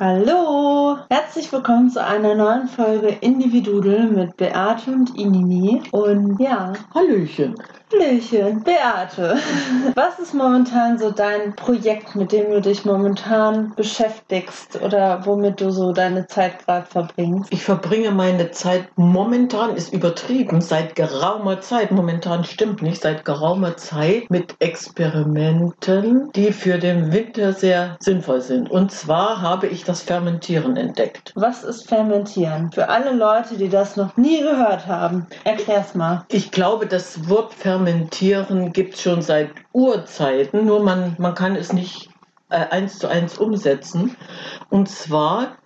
Hallo! Herzlich willkommen zu einer neuen Folge Individudel mit Beate und Inini. Und ja, Hallöchen. Hallöchen, Beate. Was ist momentan so dein Projekt, mit dem du dich momentan beschäftigst oder womit du so deine Zeit gerade verbringst? Ich verbringe meine Zeit momentan, ist übertrieben, seit geraumer Zeit, momentan stimmt nicht, seit geraumer Zeit mit Experimenten, die für den Winter sehr sinnvoll sind. Und zwar habe ich das Fermentieren entdeckt. Was ist Fermentieren? Für alle Leute, die das noch nie gehört haben, erklär's mal. Ich glaube, das Wort Fermentieren gibt es schon seit Urzeiten, nur man, man kann es nicht äh, eins zu eins umsetzen. Und zwar,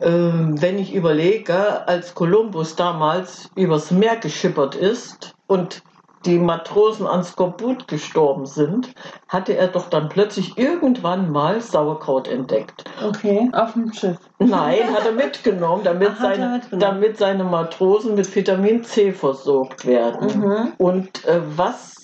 äh, wenn ich überlege, als Kolumbus damals übers Meer geschippert ist und die Matrosen an Skorbut gestorben sind, hatte er doch dann plötzlich irgendwann mal Sauerkraut entdeckt. Okay, auf dem Schiff. Nein, hat er mitgenommen, damit, Ach, seine, mitgenommen. damit seine Matrosen mit Vitamin C versorgt werden. Mhm. Und äh, was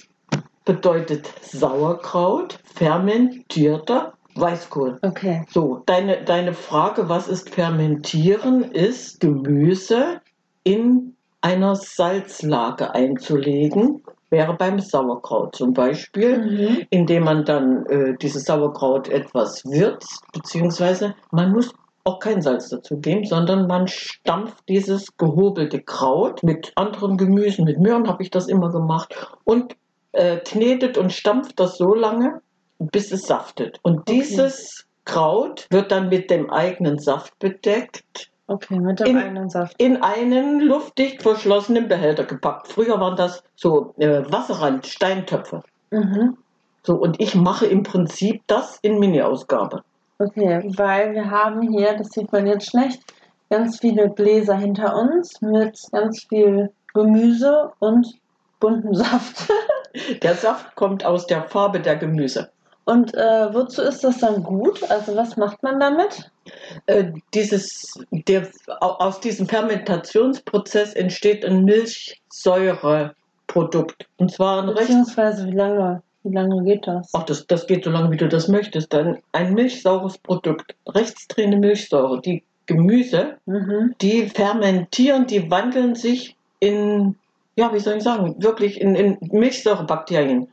bedeutet Sauerkraut? Fermentierter Weißkohl. Okay. So, deine, deine Frage, was ist Fermentieren, ist Gemüse in einer Salzlage einzulegen. Wäre beim Sauerkraut zum Beispiel, Mhm. indem man dann äh, dieses Sauerkraut etwas würzt, beziehungsweise man muss auch kein Salz dazu geben, sondern man stampft dieses gehobelte Kraut mit anderen Gemüsen, mit Möhren habe ich das immer gemacht und äh, knetet und stampft das so lange, bis es saftet. Und Okay. dieses Kraut wird dann mit dem eigenen Saft bedeckt Okay, mit dem In- eigenen Saft. in einen luftdicht verschlossenen Behälter gepackt. Früher waren das so äh, Wasserrand, Steintöpfe. Mhm. So, und ich mache im Prinzip das in Mini-Ausgabe. Okay, weil wir haben hier, das sieht man jetzt schlecht, ganz viele Gläser hinter uns mit ganz viel Gemüse und buntem Saft. Der Saft kommt aus der Farbe der Gemüse. Und äh, wozu ist das dann gut? Also was macht man damit? Äh, dieses, der, au- aus diesem Fermentationsprozess entsteht ein Milchsäureprodukt. Und zwar ein recht Beziehungsweise wie lange, wie lange geht das? Ach, das, das geht so lange, wie du das möchtest. Dann ein milchsaures Produkt, rechtsdrehende Milchsäure. Die Gemüse, Mhm. die fermentieren, die wandeln sich in, ja, wie soll ich sagen, wirklich in, in Milchsäurebakterien.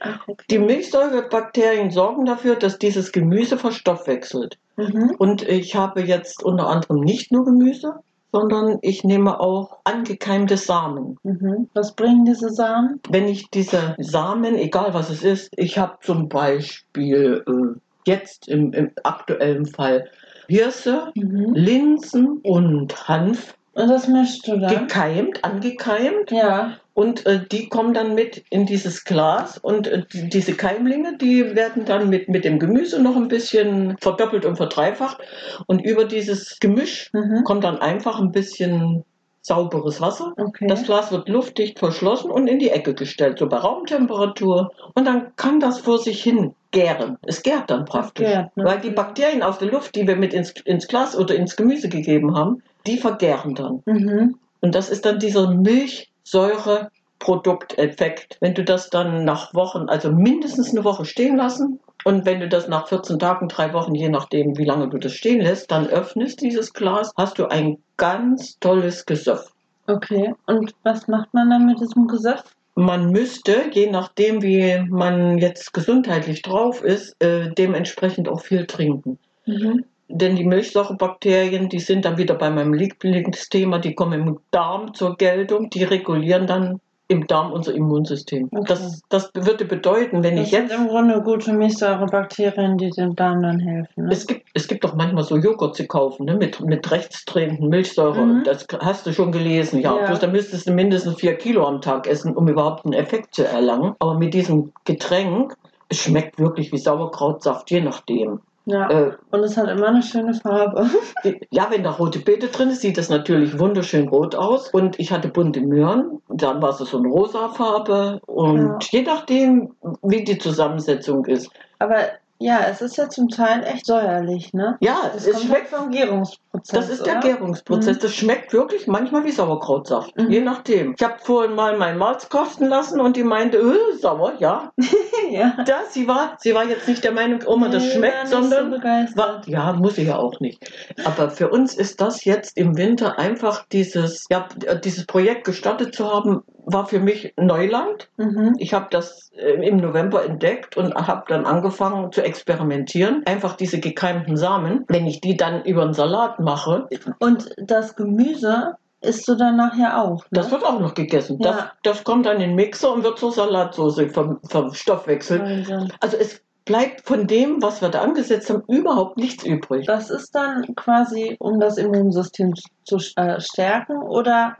Ach, okay. Die Milchsäurebakterien sorgen dafür, dass dieses Gemüse verstoffwechselt. Mhm. Und ich habe jetzt unter anderem nicht nur Gemüse, sondern ich nehme auch angekeimte Samen. Mhm. Was bringen diese Samen? wenn ich diese Samen, egal was es ist, ich habe zum Beispiel äh, jetzt im, im aktuellen Fall Hirse, Mhm. Linsen und Hanf Und das mischst du dann? gekeimt, angekeimt Ja. und äh, die kommen dann mit in dieses Glas und äh, die, diese Keimlinge, die werden dann mit, mit dem Gemüse noch ein bisschen verdoppelt und verdreifacht und über dieses Gemisch Mhm. kommt dann einfach ein bisschen sauberes Wasser Okay. das Glas wird luftdicht verschlossen und in die Ecke gestellt, so bei Raumtemperatur. Und dann kann das vor sich hin gären. Es gärt dann praktisch. gärt, ne? Weil die Bakterien aus der Luft, die wir mit ins, ins Glas oder ins Gemüse gegeben haben, die vergären dann. Mhm. Und das ist dann dieser Milchsäureprodukteffekt. Wenn du das dann nach Wochen, also mindestens eine Woche stehen lassen, und wenn du das nach 14 Tagen, drei Wochen, je nachdem, wie lange du das stehen lässt, dann öffnest dieses Glas, hast du ein ganz tolles Gesöff. Okay. Und was macht man dann mit diesem Gesöff? Man müsste, je nachdem, wie man jetzt gesundheitlich drauf ist, äh, dementsprechend auch viel trinken. Mhm. Denn die Milchsäurebakterien, die sind dann wieder bei meinem Lieblingsthema, die kommen im Darm zur Geltung, die regulieren dann im Darm unser Immunsystem. Okay. Das, das würde bedeuten, wenn Das ich sind jetzt im Grunde gute Milchsäurebakterien, die dem Darm dann helfen. Ne? Es gibt, es gibt doch manchmal so Joghurt zu kaufen, ne? mit, mit rechtsdrehenden Milchsäure. Mhm. Das hast du schon gelesen, ja. Ja. Bloß da müsstest du mindestens vier Kilo am Tag essen, um überhaupt einen Effekt zu erlangen. Aber mit diesem Getränk, es schmeckt wirklich wie Sauerkrautsaft, je nachdem. Ja. Äh, Und es hat immer eine schöne Farbe. ja, wenn da rote Beete drin ist, sieht das natürlich wunderschön rot aus. Und ich hatte bunte Möhren, dann war es so eine rosa Farbe. Und je nachdem, wie die Zusammensetzung ist. Aber Ja, es ist ja zum Teil echt säuerlich, ne? Ja, Das es schmeckt vom Gärungsprozess. Das ist der oder? Gärungsprozess. Mhm. Das schmeckt wirklich manchmal wie Sauerkrautsaft. Mhm. Je nachdem. Ich habe vorhin mal mein Malz kosten lassen und die meinte, äh, sauer, ja. ja. Das, sie, war, sie war jetzt nicht der Meinung, Oma, das Nee, schmeckt, so sondern. begeistert. War, ja, muss ich ja auch nicht. Aber für uns ist das jetzt im Winter einfach dieses, ja, dieses Projekt gestartet zu haben, war für mich Neuland. Mhm. Ich habe das äh, im November entdeckt und habe dann angefangen zu experimentieren. Einfach diese gekeimten Samen, wenn ich die dann über einen Salat mache, Und das Gemüse isst du dann nachher auch. Ne? das wird auch noch gegessen. Das, Ja. das kommt dann in den Mixer und wird zur Salatsauce vom, vom Stoffwechsel. Wahnsinn. Also es bleibt von dem, was wir da angesetzt haben, überhaupt nichts übrig. Das ist dann quasi, um das Immunsystem zu äh, stärken oder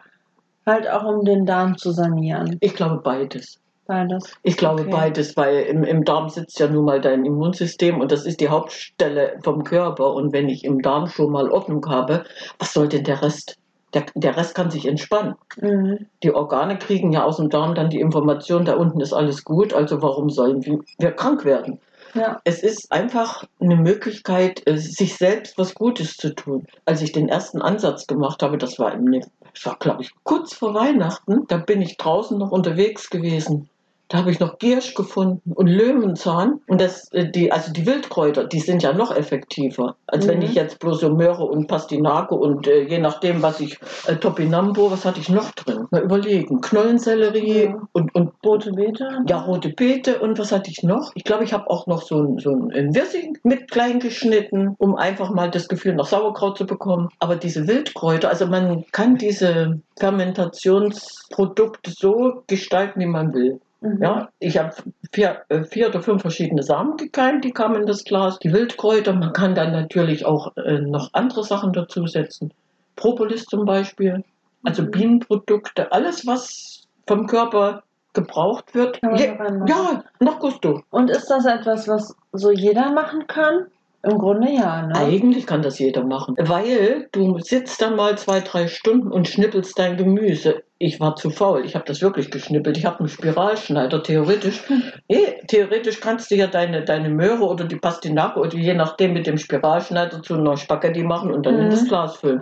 halt auch um den Darm zu sanieren. Ich glaube beides. Beides. Ich glaube Okay. beides, weil im, im Darm sitzt ja nun mal dein Immunsystem und das ist die Hauptstelle vom Körper. Und wenn ich im Darm schon mal Ordnung habe, was soll denn der Rest? Der, der Rest kann sich entspannen. Mhm. Die Organe kriegen ja aus dem Darm dann die Information, da unten ist alles gut, also warum sollen wir, krank werden? Ja. Es ist einfach eine Möglichkeit, äh, sich selbst was Gutes zu tun. Als ich den ersten Ansatz gemacht habe, das war, im, das war glaube ich, kurz vor Weihnachten, da bin ich draußen noch unterwegs gewesen. Da habe ich noch Giersch gefunden und Löwenzahn. Und das, äh, die, also die Wildkräuter, die sind ja noch effektiver, als wenn Mhm. ich jetzt bloß so Möhre und Pastinake und äh, je nachdem, was ich, äh, Topinambo, was hatte ich noch drin? Mal überlegen. Knollensellerie Ja. und, und Rote Beete? ja, rote Beete und was hatte ich noch? Ich glaube, ich habe auch noch so ein, so ein Wirsing mit klein geschnitten, um einfach mal das Gefühl nach Sauerkraut zu bekommen. Aber diese Wildkräuter, also man kann diese Fermentationsprodukte so gestalten, wie man will. Mhm. Ja, ich habe vier, äh, vier oder fünf verschiedene Samen gekeimt, die kamen in das Glas. Die Wildkräuter, man kann dann natürlich auch äh, noch andere Sachen dazusetzen. Propolis zum Beispiel, also Mhm. Bienenprodukte, alles, was vom Körper gebraucht wird. Kann man Je, da reinmachen. ja, nach Gusto. Und ist das etwas, was so jeder machen kann? Im Grunde ja, ne? Eigentlich kann das jeder machen, weil du sitzt dann mal zwei, drei Stunden und schnippelst dein Gemüse. Ich war zu faul, ich habe das wirklich geschnippelt. Ich habe einen Spiralschneider, theoretisch. Nee, theoretisch kannst du ja deine, deine Möhre oder die Pastinake oder je nachdem mit dem Spiralschneider zu einer Spaghetti machen und dann in Mhm. das Glas füllen.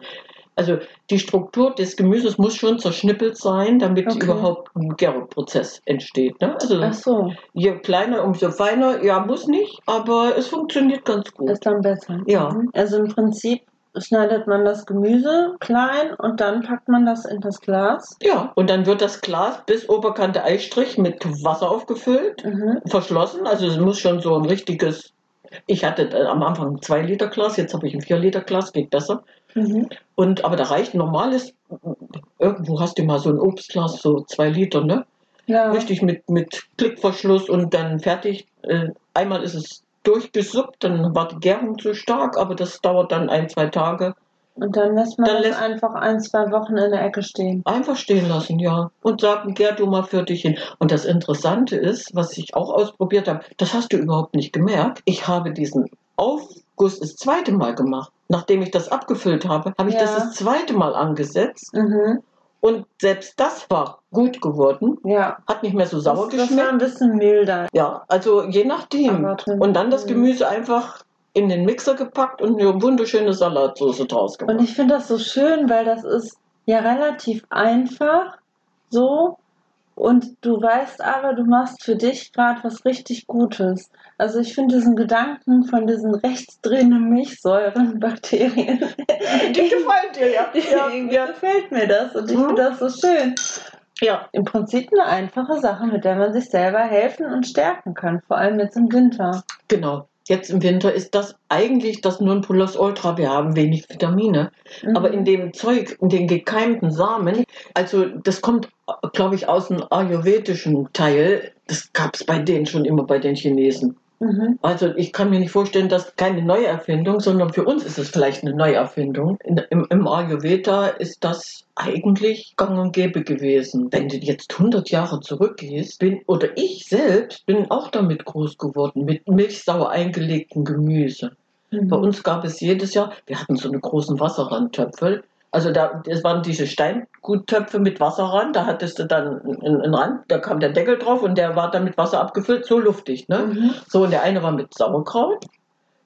Also die Struktur des Gemüses muss schon zerschnippelt sein, damit Okay. überhaupt ein Gärprozess entsteht. Ne? Also Ach so, je kleiner, umso feiner. Ja, muss nicht, aber es funktioniert ganz gut. ist dann besser. Ja. Mhm. Also im Prinzip schneidet man das Gemüse klein und dann packt man das in das Glas. Ja, und dann wird das Glas bis Oberkante Eistrich mit Wasser aufgefüllt, Mhm. verschlossen. Also es muss schon so ein richtiges. Ich hatte am Anfang ein 2 Liter Glas, jetzt habe ich ein 4 Liter Glas, geht besser. Mhm. Und aber da reicht ein normales. Irgendwo hast du mal so ein Obstglas, so 2 Liter, ne? Ja. Richtig mit, mit Klickverschluss und dann fertig. Äh, Einmal ist es durchgesuppt, dann war die Gärung zu stark, aber das dauert dann ein, zwei Tage. Und dann lässt man Dann das lässt- einfach ein, zwei Wochen in der Ecke stehen. Einfach stehen lassen, ja. Und sagen, gär du mal für dich hin. Und das Interessante ist, was ich auch ausprobiert habe, das hast du überhaupt nicht gemerkt. Ich habe diesen Aufguss das zweite Mal gemacht. Nachdem ich das abgefüllt habe, habe ich Ja. das das zweite Mal angesetzt. Mhm. Und selbst das war gut geworden. Ja. Hat nicht mehr so sauer das, das war geschmeckt. ein bisschen milder. Ja, also je nachdem. Und dann das. Gemüse einfach in den Mixer gepackt und eine wunderschöne Salatsauce draus Und gemacht. ich finde das so schön, weil das ist ja relativ einfach so. Und du weißt aber, du machst für dich gerade was richtig Gutes. Also ich finde diesen Gedanken von diesen rechtsdrehenden Milchsäuren, Bakterien, Die gefallen dir, ja. Ja, irgendwie ja. gefällt mir das. Und ich Mhm. finde das so schön. ja. Im Prinzip eine einfache Sache, mit der man sich selber helfen und stärken kann. Vor allem jetzt im Winter. Genau. Jetzt im Winter ist das eigentlich das Nonplusultra. Wir haben wenig Vitamine. Mhm. Aber in dem Zeug, in den gekeimten Samen, also das kommt, glaube ich, aus dem ayurvedischen Teil. Das gab es bei denen schon immer, bei den Chinesen. Mhm. Also ich kann mir nicht vorstellen, dass keine Neuerfindung, sondern für uns ist es vielleicht eine Neuerfindung. In, im, Im Ayurveda ist das eigentlich gang und gäbe gewesen. Wenn du jetzt 100 Jahre zurückgehst, bin, oder ich selbst bin auch damit groß geworden, mit milchsauer eingelegtem Gemüse. Mhm. Bei uns gab es jedes Jahr, wir hatten so eine großen Wasserrandtöpfe, Also da, das waren diese Steinguttöpfe mit Wasser ran, da hattest du dann einen, einen Rand, da kam der Deckel drauf und der war dann mit Wasser abgefüllt, so luftig. Ne? Mhm. So, und der eine war mit Sauerkraut,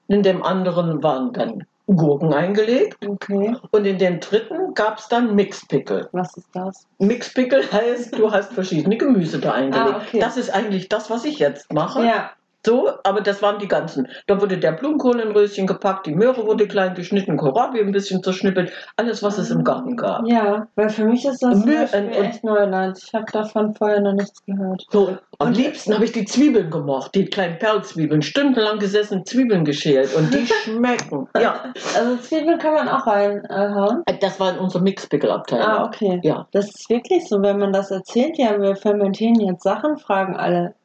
in dem anderen waren dann Gurken eingelegt Okay. und in dem dritten gab es dann Mixpickel. Was ist das? Mixpickel heißt, du hast verschiedene Gemüse da eingelegt. Ah, okay. Das ist eigentlich das, was ich jetzt mache. Ja. So, aber das waren die ganzen. Da wurde der Blumenkohl in Röschen gepackt, die Möhre wurde klein geschnitten, Kohlrabi ein bisschen zerschnippelt, alles, was es im Garten gab. Ja, weil für mich ist das Müll- echt Neuland. Ich habe davon vorher noch nichts gehört. So, am Und- liebsten habe ich die Zwiebeln gemocht, die kleinen Perlzwiebeln, stundenlang gesessen, Zwiebeln geschält und die schmecken. Ja, Also Zwiebeln kann man auch reinhauen. das war in unserer Mixpickelabteilung. Ah, okay. Ja, Das ist wirklich so, wenn man das erzählt, ja, wir fermentieren jetzt Sachen, fragen alle,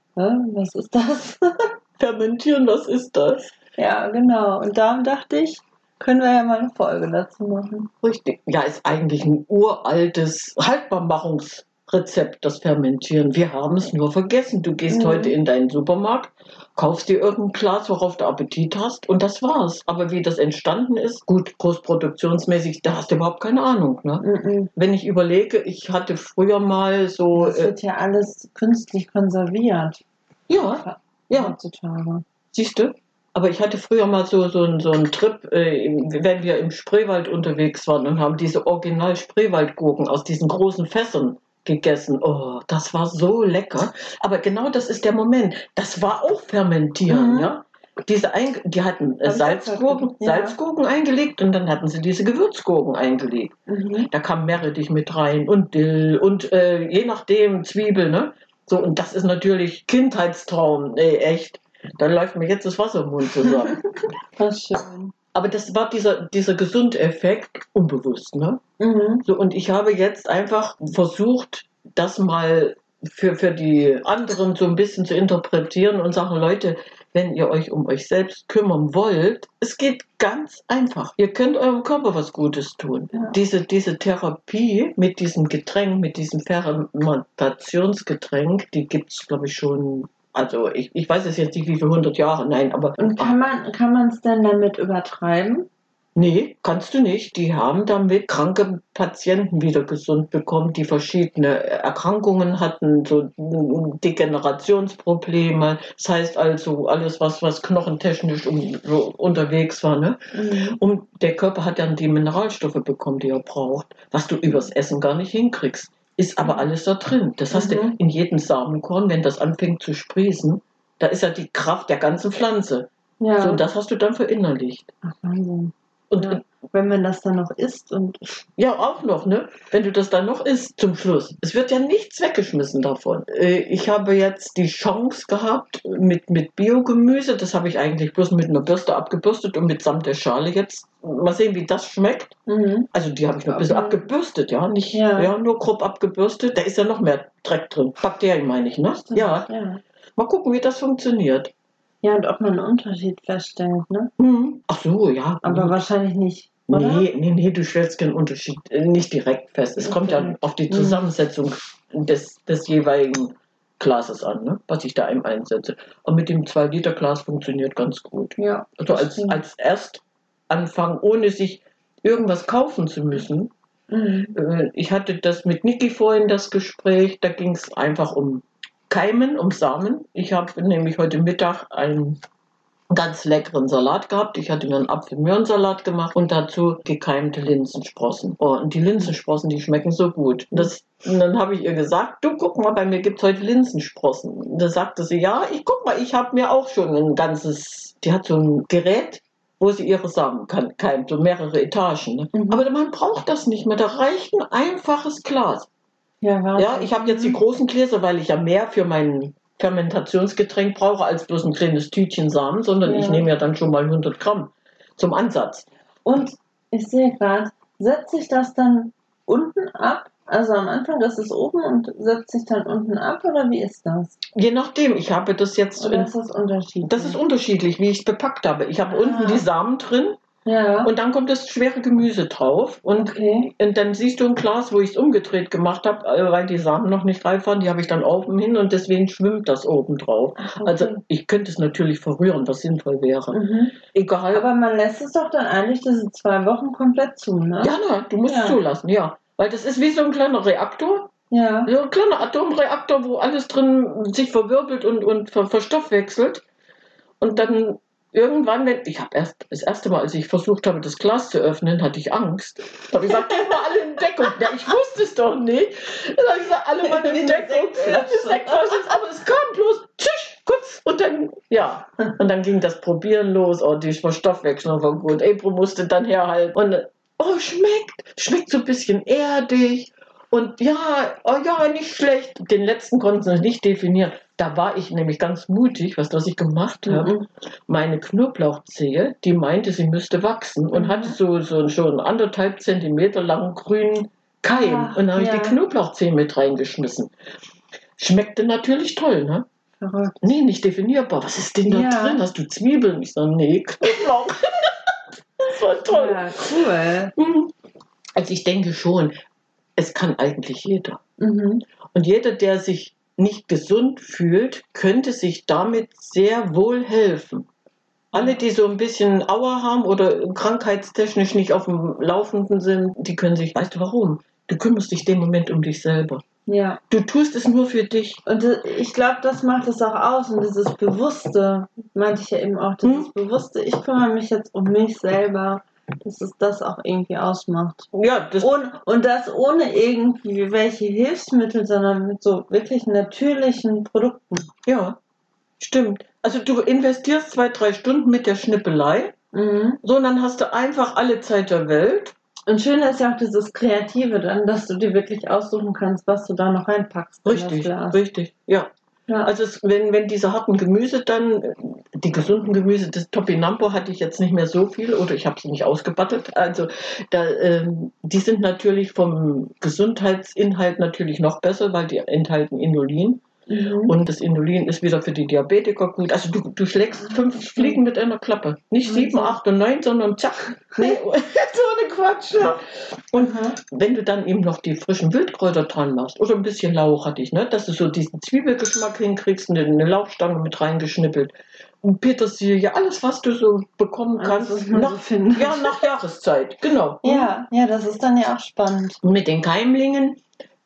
Was ist das? fermentieren, was ist das? ja, genau. Und darum dachte ich, können wir ja mal eine Folge dazu machen. Richtig. Ja, ist eigentlich ein uraltes Haltbarmachungsrezept, das Fermentieren. Wir haben es nur vergessen. Du gehst Mhm. heute in deinen Supermarkt, kaufst dir irgendein Glas, worauf du Appetit hast und das war's. Aber wie das entstanden ist, gut, großproduktionsmäßig, da hast du überhaupt keine Ahnung. Ne? Mhm. Wenn ich überlege, ich hatte früher mal so, Das äh, wird ja alles künstlich konserviert ja, ja, heutzutage. siehst du? Aber ich hatte früher mal so, so, einen- so einen Trip, äh, wenn wir im Spreewald unterwegs waren und haben diese original Spreewaldgurken aus diesen großen Fässern gegessen. Oh, das war so lecker. Aber genau das ist der Moment. Das war auch Fermentieren, Mhm. ja. Diese ein, die hatten äh, Salzgurken, ja. Salzgurken eingelegt und dann hatten sie diese Gewürzgurken eingelegt. Mhm. Da kam Meerrettich mit rein und Dill und äh, je nachdem Zwiebel, ne? So, und das ist natürlich Kindheitstraum, ey, echt. Da läuft mir jetzt das Wasser im Mund zusammen. Was schön. Aber das war dieser, dieser Gesundeffekt unbewusst, ne? Mhm. So, und ich habe jetzt einfach versucht, das mal für, für die anderen so ein bisschen zu interpretieren und sagen, Leute, wenn ihr euch um euch selbst kümmern wollt, es geht ganz einfach. Ihr könnt eurem Körper was Gutes tun. Ja. Diese, diese Therapie mit diesem Getränk, mit diesem Fermentationsgetränk, die gibt es, glaube ich, schon, also ich, ich weiß es jetzt nicht, wie viele hundert Jahre, nein, aber Und kann man kann man es denn damit übertreiben? Nee, kannst du nicht. Die haben damit kranke Patienten wieder gesund bekommen, die verschiedene Erkrankungen hatten, so Degenerationsprobleme. Das heißt also alles, was, was knochentechnisch um, so unterwegs war. Ne? Mhm. Und der Körper hat dann die Mineralstoffe bekommen, die er braucht, was du übers Essen gar nicht hinkriegst. Ist aber alles da drin. Das hast du Mhm. in jedem Samenkorn, wenn das anfängt zu sprießen, da ist ja die Kraft der ganzen Pflanze. Ja. So, und das hast du dann verinnerlicht. Ach, Wahnsinn. Und Ja. Wenn man das dann noch isst und Ja, auch noch, ne? Wenn du das dann noch isst zum Schluss. Es wird ja nichts weggeschmissen davon. Äh, Ich habe jetzt die Chance gehabt mit, mit Biogemüse, das habe ich eigentlich bloß mit einer Bürste abgebürstet und mitsamt der Schale jetzt. Mal sehen, wie das schmeckt. mhm. Also die habe ich noch ein bisschen abgebürstet, ja, nicht Ja. ja. nur grob abgebürstet. Da ist ja noch mehr Dreck drin. Bakterien meine ich, ne? Ja, ja. mal gucken, wie das funktioniert. Ja, und ob man einen Unterschied feststellt, ne? Mhm. Ach so, ja. Aber Mhm. wahrscheinlich nicht. Oder? Nee, nee, nee, du stellst keinen Unterschied äh, nicht direkt fest. Es kommt ja Okay. auf die Mhm. Zusammensetzung des, des jeweiligen Glases an, ne? was ich da eben einsetze. Und mit dem 2-Liter-Glas funktioniert ganz gut. Ja. Also als, als Erstanfang, ohne sich irgendwas kaufen zu müssen. Mhm. Äh, Ich hatte das mit Niki vorhin, das Gespräch, da ging es einfach um Keimen, um Samen. Ich habe nämlich heute Mittag einen ganz leckeren Salat gehabt. Ich hatte mir einen Apfel-Möhrensalat gemacht und dazu gekeimte Linsensprossen. Oh, und die Linsensprossen, die schmecken so gut. Das, und dann habe ich ihr gesagt, du guck mal, bei mir gibt es heute Linsensprossen. Und da sagte sie, ja, ich guck mal, ich habe mir auch schon ein ganzes, die hat so ein Gerät, wo sie ihre Samen kann, keimt, so mehrere Etagen. Ne? Mhm. Aber man braucht das nicht mehr, da reicht ein einfaches Glas. Ja, Wahnsinn. Ja, ich habe jetzt die großen Gläser, weil ich ja mehr für mein Fermentationsgetränk brauche als bloß ein kleines Tütchen Samen, sondern Ja. ich nehme ja dann schon mal 100 Gramm zum Ansatz. Und ich sehe gerade, setzt sich das dann unten ab? Also am Anfang ist es oben und setzt sich dann unten ab oder wie ist das? Je nachdem, ich habe das jetzt, Oder in, ist das unterschiedlich? das ist unterschiedlich, wie ich es bepackt habe. Ich habe Ah. unten die Samen drin Ja. Und dann kommt das schwere Gemüse drauf. Und, Okay. und dann siehst du ein Glas, wo ich es umgedreht gemacht habe, äh, weil die Samen noch nicht reif waren. Die habe ich dann oben hin und deswegen schwimmt das oben drauf. Also okay. ich könnte es natürlich verrühren, was sinnvoll wäre. Mhm. Egal. Aber man lässt es doch dann eigentlich diese zwei Wochen komplett zu, ne? ja, na, du musst Ja. zulassen, ja. Weil das ist wie so ein kleiner Reaktor. Ja. So ein kleiner Atomreaktor, wo alles drin sich verwirbelt und, und ver verstoffwechselt. Und dann irgendwann, wenn ich habe erst das erste Mal, als ich versucht habe, das Glas zu öffnen, hatte ich Angst. Da habe ich gesagt, geht mal alle in Deckung. Ja, ich wusste es doch nicht. Dann habe ich gesagt, alle mal in Deckung. Aber es kam bloß, tschüss, kurz. Und dann, ja. Und dann ging das Probieren los. Oh, die Verstoffwechslung war gut. April musste dann herhalten. Und, oh, schmeckt. Schmeckt so ein bisschen erdig. Und ja, oh ja, nicht schlecht. Den letzten konnten sie nicht definieren. Da war ich nämlich ganz mutig, was das ich gemacht habe. Mhm. Meine Knoblauchzehe, die meinte, sie müsste wachsen und Mhm. hatte so, so schon anderthalb Zentimeter langen grünen Keim. Ach, und dann habe ich ja. die Knoblauchzehe mit reingeschmissen. Schmeckte natürlich toll, ne? Verrückt. Nee, nicht definierbar. Was ist denn da Ja. drin? Hast du Zwiebeln? Ich sage, nee, Knoblauch. das war toll. Ja, cool. Mhm. Also ich denke schon, es kann eigentlich jeder. Mhm. Und jeder, der sich nicht gesund fühlt, könnte sich damit sehr wohl helfen. Alle, die so ein bisschen Auer haben oder krankheitstechnisch nicht auf dem Laufenden sind, die können sich, weißt du warum? Du kümmerst dich dem Moment um dich selber. Ja. Du tust es nur für dich. Und äh, ich glaube, das macht es auch aus. Und dieses Bewusste, meinte ich ja eben auch, dieses Hm? Bewusste, ich kümmere mich jetzt um mich selber, dass es das auch irgendwie ausmacht. Ja, das, Und, und das ohne irgendwie welche Hilfsmittel, sondern mit so wirklich natürlichen Produkten. ja, stimmt. Also du investierst zwei, drei Stunden mit der Schnippelei, Mhm. so und dann hast du einfach alle Zeit der Welt. Und schön ist ja auch dieses Kreative dann, dass du dir wirklich aussuchen kannst, was du da noch reinpackst. Richtig, richtig, ja. Ja. Also es, wenn, wenn diese harten Gemüse dann, die gesunden Gemüse, das Topinampo hatte ich jetzt nicht mehr so viel oder ich habe sie nicht ausgebattet. Also da, ähm, die sind natürlich vom Gesundheitsinhalt natürlich noch besser, weil die enthalten Inulin. Mhm. Und das Inulin ist wieder für die Diabetiker gut. Also du, du schlägst fünf Fliegen mit einer Klappe. Nicht sieben, Wahnsinn. acht und neun, sondern zack. Nee, so eine Quatsch. Ja. Und Aha. wenn du dann eben noch die frischen Wildkräuter dran machst oder ein bisschen Lauch hatte ich, ne, dass du so diesen Zwiebelgeschmack hinkriegst, eine, eine Lauchstange mit reingeschnippelt und Petersilie, alles was du so bekommen kannst, nach, findet. ja, nach Jahreszeit, genau. Ja, ja, das ist dann ja auch spannend. Und mit den Keimlingen,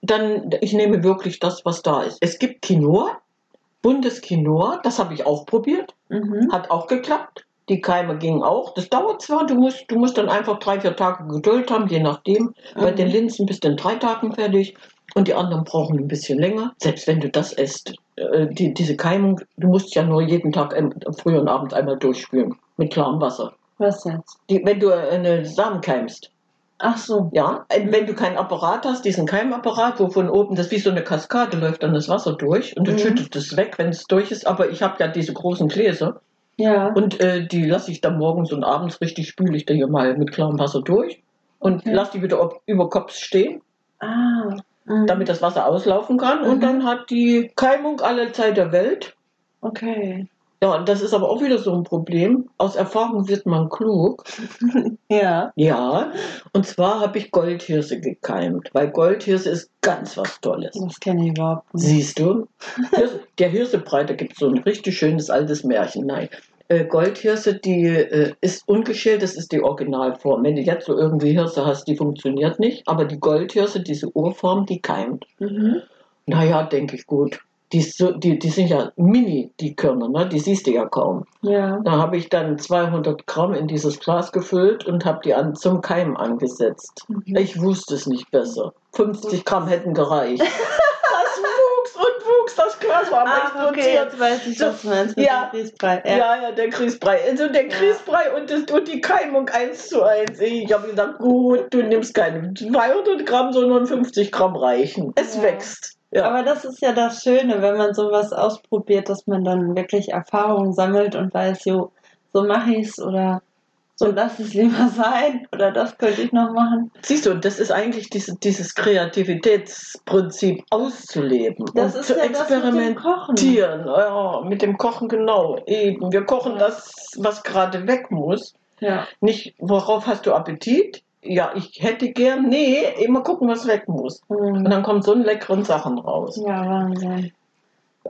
dann, ich nehme wirklich das, was da ist. Es gibt Quinoa, buntes Quinoa, das habe ich auch probiert, Mhm. hat auch geklappt. Die Keime gingen auch. Das dauert zwar, du musst, du musst dann einfach drei, vier Tage Geduld haben, je nachdem. Bei Mhm. den Linsen bist du in drei Tagen fertig und die anderen brauchen ein bisschen länger. Selbst wenn du das isst, die, diese Keimung, du musst ja nur jeden Tag ähm, früh und abends einmal durchspülen mit klarem Wasser. Was jetzt? Die, wenn du eine Samen keimst, Ach so. ja, äh, wenn du keinen Apparat hast, diesen Keimapparat, wo von oben, das wie so eine Kaskade läuft dann das Wasser durch und dann Mhm. schüttet es weg, wenn es durch ist. Aber ich habe ja diese großen Gläser Ja. und äh, die lasse ich dann morgens und abends richtig spüle ich da hier mal mit klarem Wasser durch und Okay. lasse die wieder ob, über Kopf stehen, Ah. Mhm. damit das Wasser auslaufen kann. Mhm. Und dann hat die Keimung alle Zeit der Welt. Okay. Ja, und das ist aber auch wieder so ein Problem. Aus Erfahrung wird man klug. Ja. Ja, und zwar habe ich Goldhirse gekeimt, weil Goldhirse ist ganz was Tolles. Das kenne ich überhaupt nicht. Siehst du? Der Hirsebrei, da gibt es so ein richtig schönes altes Märchen. Nein. Äh, Goldhirse, die äh, ist ungeschält, das ist die Originalform. Wenn du jetzt so irgendwie Hirse hast, die funktioniert nicht, aber die Goldhirse, diese Urform, die keimt. Mhm. Naja, denke ich gut. Die, die, die sind ja mini, die Körner, ne? die siehst du ja kaum. Ja. Da habe ich dann 200 Gramm in dieses Glas gefüllt und habe die an, zum Keim angesetzt. Mhm. Ich wusste es nicht besser. 50 Gramm hätten gereicht. Das das Glas war Ah, okay, jetzt weiß ich, was du meinst mit Ja. dem Grießbrei. Ja. ja, der Grießbrei. Also der Grießbrei und, das, und die Keimung eins zu eins. Ich habe gesagt, gut, du nimmst keine 200 Gramm, sondern 50 Gramm reichen. Es Ja. wächst. Ja. Aber das ist ja das Schöne, wenn man sowas ausprobiert, dass man dann wirklich Erfahrungen sammelt und weiß, jo, so mache ich es oder so lass es lieber sein oder das könnte ich noch machen. Siehst du, und das ist eigentlich diese, dieses Kreativitätsprinzip auszuleben Das und ist zu ja das mit dem Kochen. experimentieren. Ja, mit dem Kochen genau. Eben. Wir kochen das, was gerade weg muss. Ja. Nicht, worauf hast du Appetit? Ja, ich hätte gern, nee, immer gucken, was weg muss. Und Mhm. dann kommen so leckeren Sachen raus. Ja, Wahnsinn.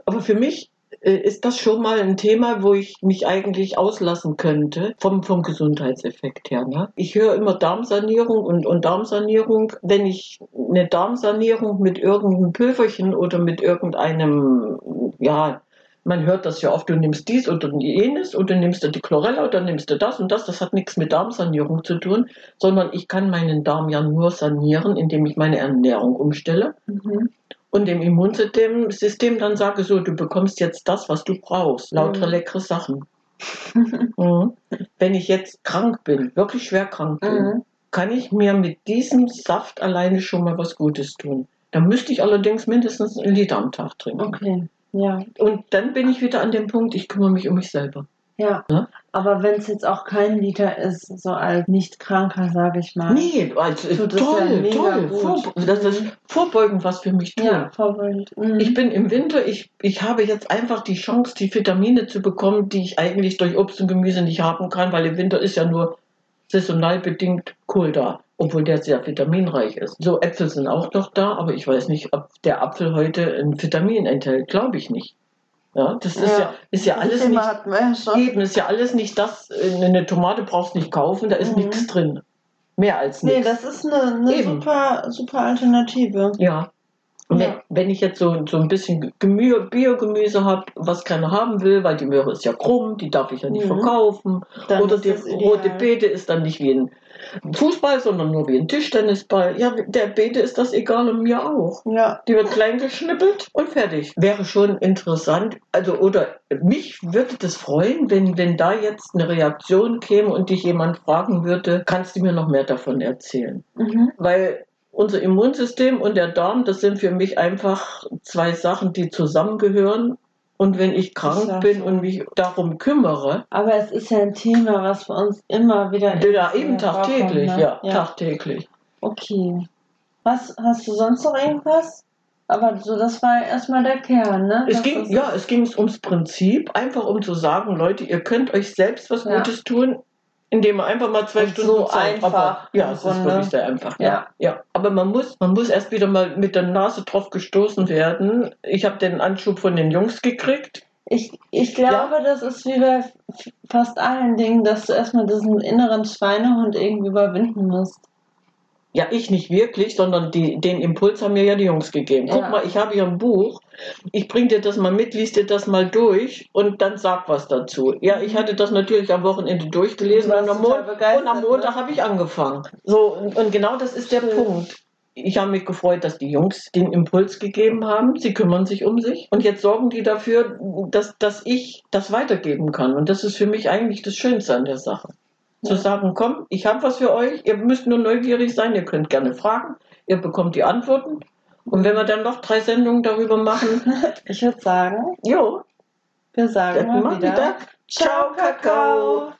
Aber für mich ist das schon mal ein Thema, wo ich mich eigentlich auslassen könnte, vom, vom Gesundheitseffekt her. Ne? Ich höre immer Darmsanierung und, und Darmsanierung. Wenn ich eine Darmsanierung mit irgendeinem Pülverchen oder mit irgendeinem, ja, man hört das ja oft, du nimmst dies oder jenes und du nimmst die Chlorella oder nimmst du das und das. Das hat nichts mit Darmsanierung zu tun, sondern ich kann meinen Darm ja nur sanieren, indem ich meine Ernährung umstelle Mhm. Und dem Immunsystem System dann sage, so, du bekommst jetzt das, was du brauchst. Lauter Mhm. leckere Sachen. mhm. Wenn ich jetzt krank bin, wirklich schwer krank bin, Mhm. kann ich mir mit diesem Saft alleine schon mal was Gutes tun. Da müsste ich allerdings mindestens einen Liter am Tag trinken. Okay. Ja, Und dann bin ich wieder an dem Punkt, ich kümmere mich um mich selber. ja. Ne? Aber wenn es jetzt auch kein Liter ist, so als Nicht-Kranker, sage ich mal. Nee, also, Tut das ja toll, toll. Vor, das ist vorbeugend was für mich tun. Ja, vorbeugend. Mhm. Ich bin im Winter, ich, ich habe jetzt einfach die Chance, die Vitamine zu bekommen, die ich eigentlich durch Obst und Gemüse nicht haben kann, weil im Winter ist ja nur saisonal bedingt Kohl da, obwohl der sehr vitaminreich ist. So, Äpfel sind auch noch da, aber ich weiß nicht, ob der Apfel heute ein Vitamin enthält, glaube ich nicht. Ja, das ist Ja. ja, ist ja Das alles Thema nicht, ja schon. eben, ist ja alles nicht das, äh, eine Tomate brauchst du nicht kaufen, da ist Mhm. nichts drin. Mehr als Nee, nichts. das ist eine, eine Eben. super, super Alternative. Ja. Und wenn, Ja. wenn ich jetzt so, so ein bisschen Gemüse, Biogemüse habe, was keiner haben will, weil die Möhre ist ja krumm, die darf ich ja nicht Mhm. verkaufen. Dann Oder die rote Beete ist dann nicht wie ein Fußball, sondern nur wie ein Tischtennisball. Ja, der Beete ist das egal und mir auch. Ja, Die wird klein geschnippelt und fertig. Wäre schon interessant. Also, oder mich würde das freuen, wenn, wenn da jetzt eine Reaktion käme und dich jemand fragen würde, kannst du mir noch mehr davon erzählen? mhm. weil unser Immunsystem und der Darm, das sind für mich einfach zwei Sachen, die zusammengehören. Und wenn ich krank ja bin so. und mich darum kümmere, aber es ist ja ein Thema, was für uns immer wieder ja, eben tagtäglich, ne? ja, ja. tagtäglich. Okay. Was, hast du sonst noch irgendwas? Aber so, das war erstmal der Kern, ne? Es Das ging, ja, es ging ums Prinzip, einfach um zu sagen, Leute, ihr könnt euch selbst was Ja. Gutes tun, indem ihr einfach mal zwei Und Stunden so Zeit einfach Aber, ja, es ist wirklich sehr einfach. Ja. Ja. ja. Aber man muss, man muss erst wieder mal mit der Nase drauf gestoßen werden. Ich habe den Anschub von den Jungs gekriegt. Ich, ich glaube, das ist wie bei fast allen Dingen, dass du erstmal diesen inneren Schweinehund irgendwie überwinden musst. Ja, ich nicht wirklich, sondern die, den Impuls haben mir ja die Jungs gegeben. Guck Ja. mal, ich habe hier ein Buch. Ich bring dir das mal mit, lies dir das mal durch und dann sag was dazu. Ja, ich hatte das natürlich am Wochenende durchgelesen Du und am, Mon und am Montag ne? habe ich angefangen. So, und, und genau das ist der Schön. Punkt. Ich habe mich gefreut, dass die Jungs den Impuls gegeben haben. Sie kümmern sich um sich. Und jetzt sorgen die dafür, dass, dass ich das weitergeben kann. Und das ist für mich eigentlich das Schönste an der Sache. Zu sagen, komm, ich habe was für euch. Ihr müsst nur neugierig sein. Ihr könnt gerne fragen. Ihr bekommt die Antworten. Und wenn wir dann noch drei Sendungen darüber machen, Ich würde sagen, jo, wir sagen mal wieder. wieder. Ciao, Kakao.